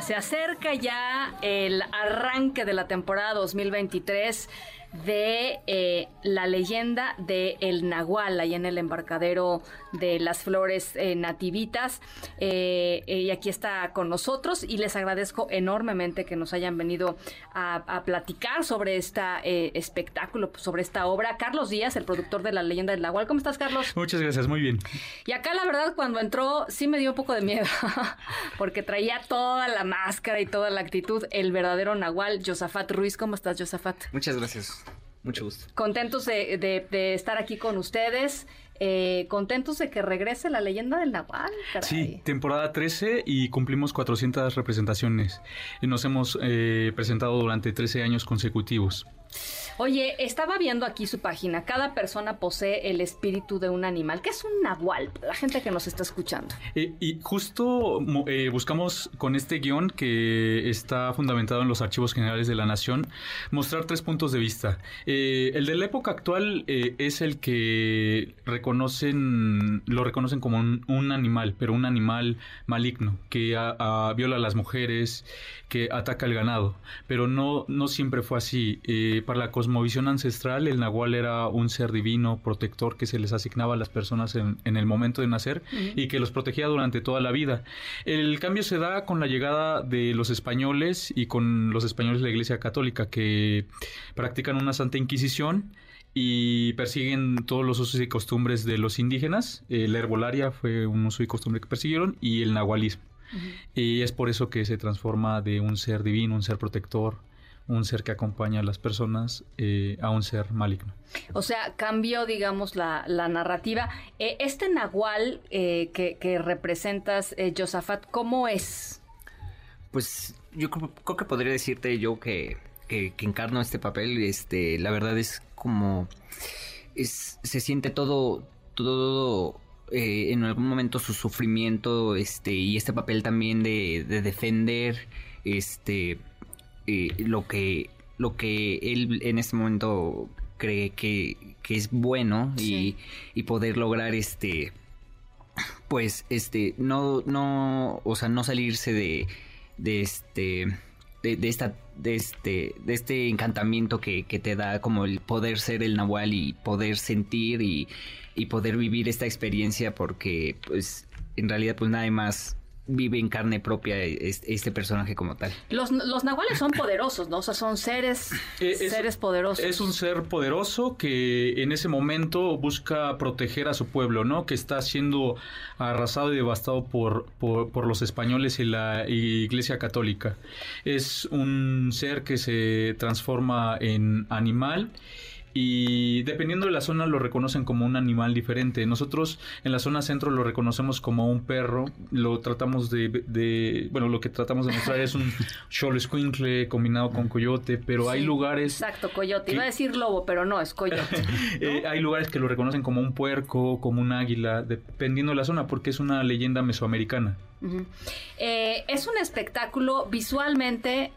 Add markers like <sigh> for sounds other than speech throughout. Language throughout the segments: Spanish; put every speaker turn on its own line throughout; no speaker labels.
Se acerca ya el arranque de la temporada 2023 de eh, la leyenda de El Nahual, ahí en el embarcadero de las flores eh, nativitas. Eh, y aquí está con nosotros y les agradezco enormemente que nos hayan venido a, platicar sobre este espectáculo, sobre esta obra. Carlos Díaz, el productor de la leyenda del Nahual. ¿Cómo estás, Carlos?
Muchas gracias, muy bien.
Y acá la verdad cuando entró sí me dio un poco de miedo, <laughs> porque traía toda la máscara y toda la actitud el verdadero Nahual, Josafat Ruiz. ¿Cómo estás, Josafat?
Muchas gracias. Mucho gusto.
Contentos de, estar aquí con ustedes. Eh, contentos de que regrese la leyenda del Nahual.
Sí, temporada 13 y cumplimos 400 representaciones. Nos hemos eh, presentado durante 13 años consecutivos.
Oye, estaba viendo aquí su página. Cada persona posee el espíritu de un animal. ¿Qué es un nahual? La gente que nos está escuchando.
Eh, y justo eh, buscamos con este guion que está fundamentado en los archivos generales de la nación mostrar tres puntos de vista. Eh, el de la época actual es el que reconocen, lo reconocen como un, animal, pero un animal maligno que viola a las mujeres, que ataca al ganado. Pero no, no siempre fue así. Para la cosmovisión ancestral, el nahual era un ser divino, protector que se les asignaba a las personas en, el momento de nacer y que los protegía durante toda la vida. El cambio se da con la llegada de los españoles y con los españoles de la Iglesia Católica que practican una santa inquisición y persiguen todos los usos y costumbres de los indígenas. Eh, la herbolaria fue un uso y costumbre que persiguieron y el nahualismo. Y es por eso que se transforma de un ser divino, un ser protector, un ser que acompaña a las personas eh, a un ser maligno.
O sea, cambió, digamos, la, narrativa. Eh, este Nahual eh, que, representas, Josafat, ¿cómo es?
Pues yo creo, que podría decirte yo que, que, encarno este papel. Este, la verdad es como es, se siente todo, todo en algún momento su sufrimiento, este, y este papel también de, de defender, este, eh, lo que lo que él en este momento cree que, es bueno y, poder lograr este pues este no no o sea no salirse de de este de, esta de este de este encantamiento que, que, te da como el poder ser el nahual y poder sentir y, y poder vivir esta experiencia porque pues en realidad pues nada más vive en carne propia este personaje como tal.
Los, los nahuales son poderosos, ¿no? O sea, son seres, eh, seres poderosos.
Es un ser poderoso que en ese momento busca proteger a su pueblo, ¿no? Que está siendo arrasado y devastado por, por, por los españoles y la Iglesia Católica. Es un ser que se transforma en animal y dependiendo de la zona lo reconocen como un animal diferente. Nosotros en la zona centro lo reconocemos como un perro, lo tratamos de, bueno, lo que tratamos de mostrar es un <laughs> cholo squinkle combinado con coyote, pero hay lugares...
Exacto, coyote. Iba a decir lobo, pero no, es coyote. <laughs>
Eh, hay lugares que lo reconocen como un puerco, como un águila, dependiendo de la zona, porque es una leyenda mesoamericana.
Eh, es un espectáculo visualmente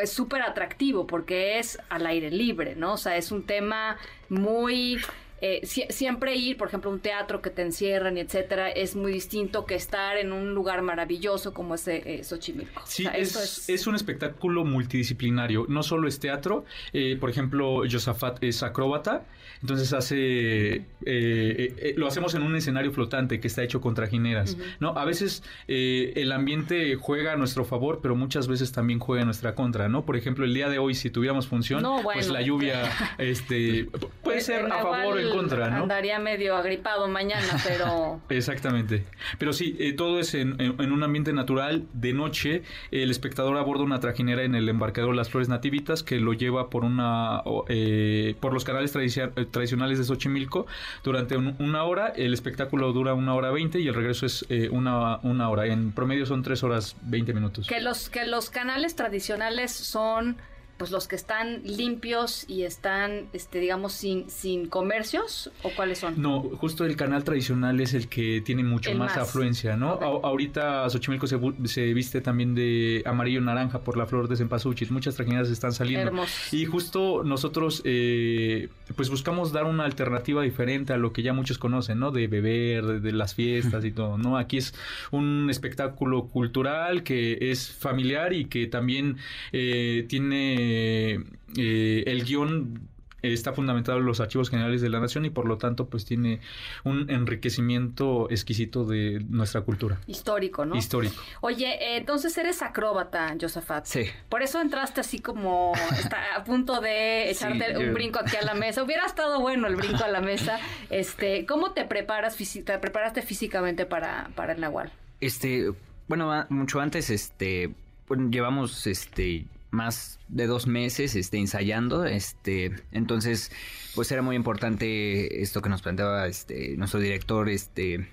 es súper atractivo porque es al aire libre, ¿no? O sea, es un tema muy... Eh, siempre ir, por ejemplo, a un teatro que te encierran y etcétera, es muy distinto que estar en un lugar maravilloso como ese eh, Xochimilco.
Sí, es, es... un espectáculo multidisciplinario. No solo es teatro, eh, por ejemplo, Josafat es acróbata, entonces hace, eh, eh, eh, lo hacemos en un escenario flotante que está hecho con trajineras, ¿no? A veces el ambiente juega a nuestro favor, pero muchas veces también juega a nuestra contra, ¿no? Por ejemplo, el día de hoy, si tuviéramos función, pues la lluvia, <laughs> este, puede ser a favor en contra, ¿no?
Andaría medio agripado mañana, pero... <laughs>
Exactamente. Pero sí, eh, todo es en, un ambiente natural. De noche, el espectador aborda una trajinera en el embarcadero Las Flores Nativitas que lo lleva por una eh, por los canales tradicionales de Xochimilco durante una hora. El espectáculo dura una hora veinte y el regreso es eh, una, una hora. En promedio son tres horas veinte minutos.
Que los, que los canales tradicionales son pues los que están limpios y están, este, digamos, sin, sin comercios o cuáles son?
No, justo el canal tradicional es el que tiene mucho más, afluencia, ¿no? ahorita Xochimilco se, se, viste también de amarillo naranja por la flor de cempasúchil, muchas trajineras están saliendo. Y justo nosotros, eh, pues buscamos dar una alternativa diferente a lo que ya muchos conocen, ¿no? De beber, de, las fiestas y todo, ¿no? Aquí es un espectáculo cultural que es familiar y que también eh, tiene eh, eh, el guion está fundamentado en los archivos generales de la nación y por lo tanto pues tiene un enriquecimiento exquisito de nuestra cultura.
Histórico, ¿no?
Histórico.
Oye, eh, entonces eres acróbata, Josafat.
Sí.
Por eso entraste así como está a punto de <laughs> echarte un brinco aquí a la mesa. Hubiera estado bueno el brinco a la mesa. <laughs> Este, ¿cómo te preparas, te preparaste físicamente para, para el Nahual?
Este, bueno, mucho antes, este, bueno, llevamos este más de dos meses este, ensayando. Este, entonces, pues era muy importante esto que nos planteaba este, nuestro director, este,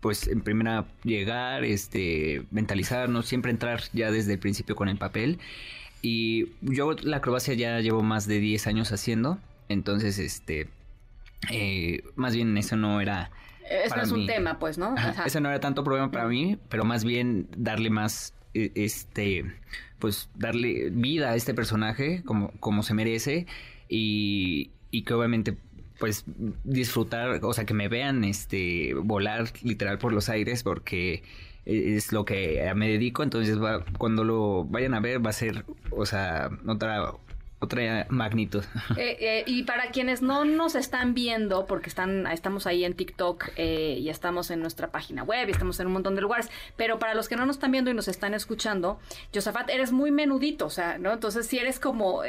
pues en primera llegar, este, mentalizarnos, siempre entrar ya desde el principio con el papel. Y yo la acrobacia ya llevo más de 10 años haciendo. Entonces, este, eh, más bien eso no era...
Eso es un tema, pues, ¿no?
Eso no era tanto problema para mí, pero más bien darle más, este, pues darle vida a este personaje como, como se merece y, que obviamente pues disfrutar, o sea, que me vean este volar literal por los aires porque es lo que me dedico, entonces va, cuando lo vayan a ver va a ser, o sea, otra otra magnitud. <laughs>
Eh, eh, y para quienes no nos están viendo, porque están, estamos ahí en TikTok eh, y estamos en nuestra página web y estamos en un montón de lugares, pero para los que no nos están viendo y nos están escuchando, Josafat, eres muy menudito, o sea, ¿no? Entonces, si eres como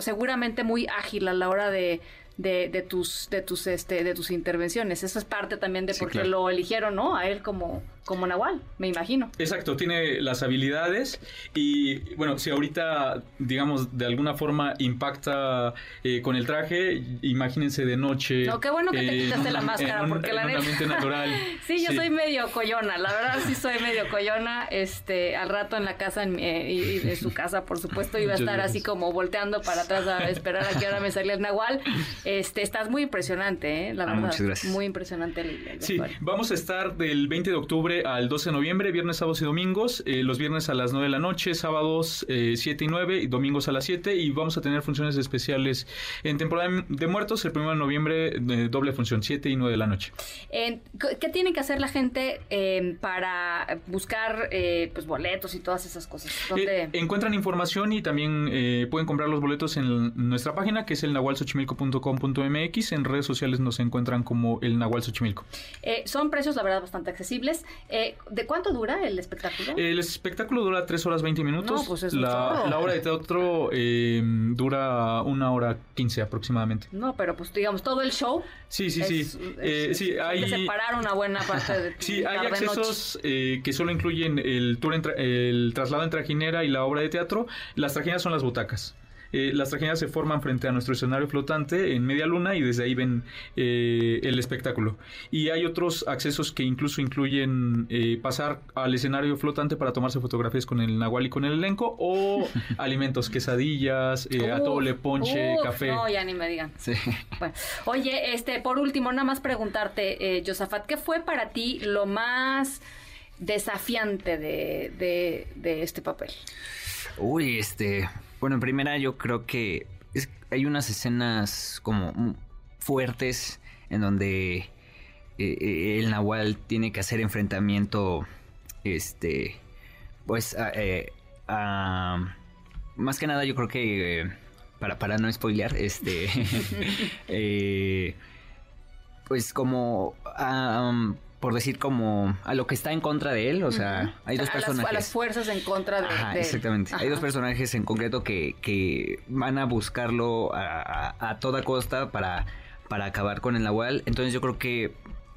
seguramente muy ágil a la hora de de, de, tus de tus este de tus intervenciones. Eso es parte también de por qué lo eligieron, ¿no? A él como como Nahual, me imagino.
Exacto, tiene las habilidades y bueno, si ahorita digamos de alguna forma impacta eh, con el traje, imagínense de noche.
No, qué bueno que te quitaste la máscara porque la
neta natural. <laughs>
sí, yo soy medio coyona, la verdad sí soy medio coyona, este al rato en la casa en, eh, y, en su casa, por supuesto, iba a estar así como volteando para atrás a esperar a que ahora me salga el Nahual. Este, estás muy impresionante, ¿eh? la ah, verdad. Muchas gracias. Muy impresionante el,
Sí, vamos a estar del 20 de octubre al 12 de noviembre, viernes, sábados y domingos. Eh, los viernes a las 9 de la noche, sábados eh, 7 y 9 y domingos a las 7. Y vamos a tener funciones especiales en temporada de muertos, el 1 de noviembre, doble función, 7 y 9 de la noche.
¿Qué tiene que hacer la gente em, para buscar eh, pues boletos y todas esas cosas?
¿Dónde... encuentran información y también pueden comprar los boletos en nuestra página, que es el nahualsochimilco.com mx En redes sociales nos encuentran como el Nahual Xochimilco.
Eh, son precios, la verdad, bastante accesibles. Eh, ¿De cuánto dura el espectáculo?
El espectáculo dura 3 horas 20 minutos. pues es la, la hora de teatro eh, dura una hora 15 aproximadamente.
No, pero pues digamos, todo el show.
Sí, sí, sí. sí
hay, que separar una buena parte de <laughs>
Sí, hay accesos que solo incluyen el tour, el traslado en trajinera y la obra de teatro. Las trajineras son las butacas. Eh, las tragedias se forman frente a nuestro escenario flotante en media luna y desde ahí ven eh, el espectáculo. Y hay otros accesos que incluso incluyen eh, pasar al escenario flotante para tomarse fotografías con el nahual y con el elenco o <laughs> alimentos, quesadillas, atole, ponche, café.
No, ya ni me digan. oye, este, por último, nada más preguntarte, Josafat, ¿qué fue para ti lo más desafiante de, de este papel?
Uy, este, bueno, en primera yo creo que hay unas escenas como fuertes en donde eh, eh, el Nahual tiene que hacer enfrentamiento, este, pues, eh, más que nada yo creo que, para, para no spoilear, este, <laughs> <laughs> pues como por decir como a lo que está en contra de él, o sea, hay dos personajes.
a las fuerzas en contra de,
Exactamente. Hay dos personajes en concreto que, que van a buscarlo a, toda costa para para acabar con el Nahual. Entonces yo creo que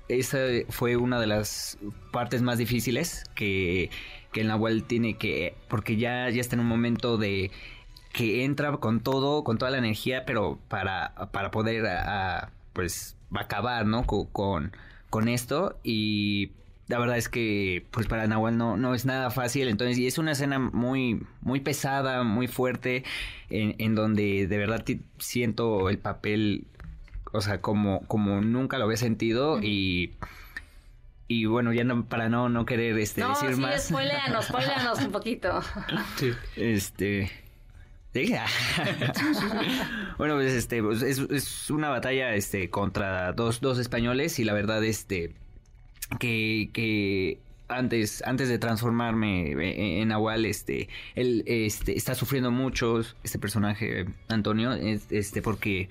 esa fue una de las partes más difíciles que, que el Nahual tiene que, porque ya, ya está en un momento de que entra con todo, con toda la energía, pero para, para poder a, pues acabar, ¿no? Con, con, esto y la verdad es que pues para Nahual no, no es nada fácil, entonces y es una escena muy, muy pesada, muy fuerte, en, en donde de verdad siento el papel o sea, como, como nunca lo había sentido y... Y bueno, ya no, para no, no querer este, decir
sí,
más.
Spoileanos, spoileanos un poquito.
Sí. <laughs>
Este. <laughs> bueno, pues este, pues, es, es, una batalla este, contra dos, dos españoles y la verdad, este, que, que antes, antes de transformarme en Nahual, este, él este, está sufriendo mucho, este personaje, Antonio, este, porque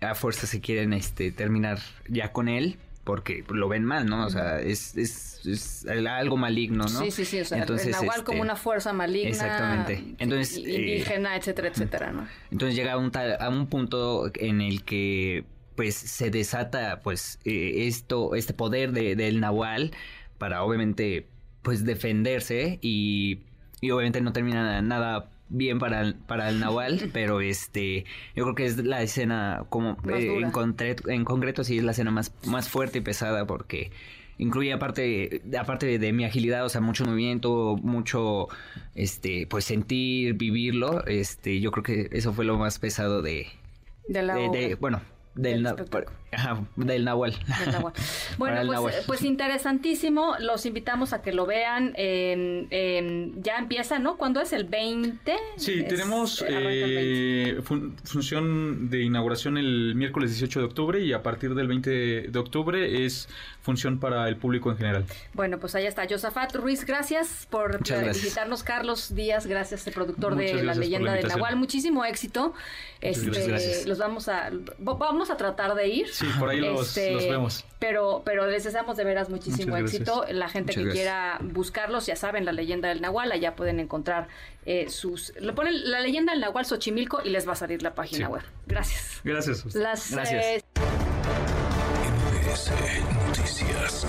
a fuerza se quieren este, terminar ya con él porque lo ven mal, ¿no? O sea, es, es, es algo maligno, ¿no?
Sí, sí, sí, o sea, entonces, el Nahual como este, una fuerza maligna.
Exactamente. Entonces,
indígena, etcétera, etcétera, ¿no?
Entonces llega a un, a un punto en el que pues se desata pues eh, esto, este poder de, del Nahual para obviamente pues defenderse y, y obviamente no termina nada bien para el, para el Nahual, <laughs> pero este yo creo que es la escena como eh, en, concreto, en concreto sí es la escena más, más fuerte y pesada porque incluye aparte aparte de, mi agilidad, o sea, mucho movimiento, mucho este pues sentir, vivirlo, este yo creo que eso fue lo más pesado de
de, la
de bueno, del, del Nahual. <laughs>
Bueno, pues, pues, interesantísimo. Los invitamos a que lo vean. ya empieza, ¿no? ¿Cuándo es? ¿El 20?
Sí, tenemos eh, función de inauguración el miércoles 18 de octubre y a partir del 20 de octubre es función para el público en general.
Bueno, pues ahí está. Josafat Ruiz, gracias por visitarnos. Carlos Díaz, gracias, el productor de La Leyenda del Nahual. Muchísimo éxito. Este, los vamos a vamos a tratar de ir.
Sí, por ahí los, este, vemos.
Pero, pero les deseamos de veras muchísimo éxito. La gente que quiera buscarlos, ya saben, la leyenda del Nahual, allá pueden encontrar eh, sus... Le ponen la leyenda del Nahual Xochimilco y les va a salir la página web. Gracias.
Gracias.
Las,
Gracias.
Eh, Noticias.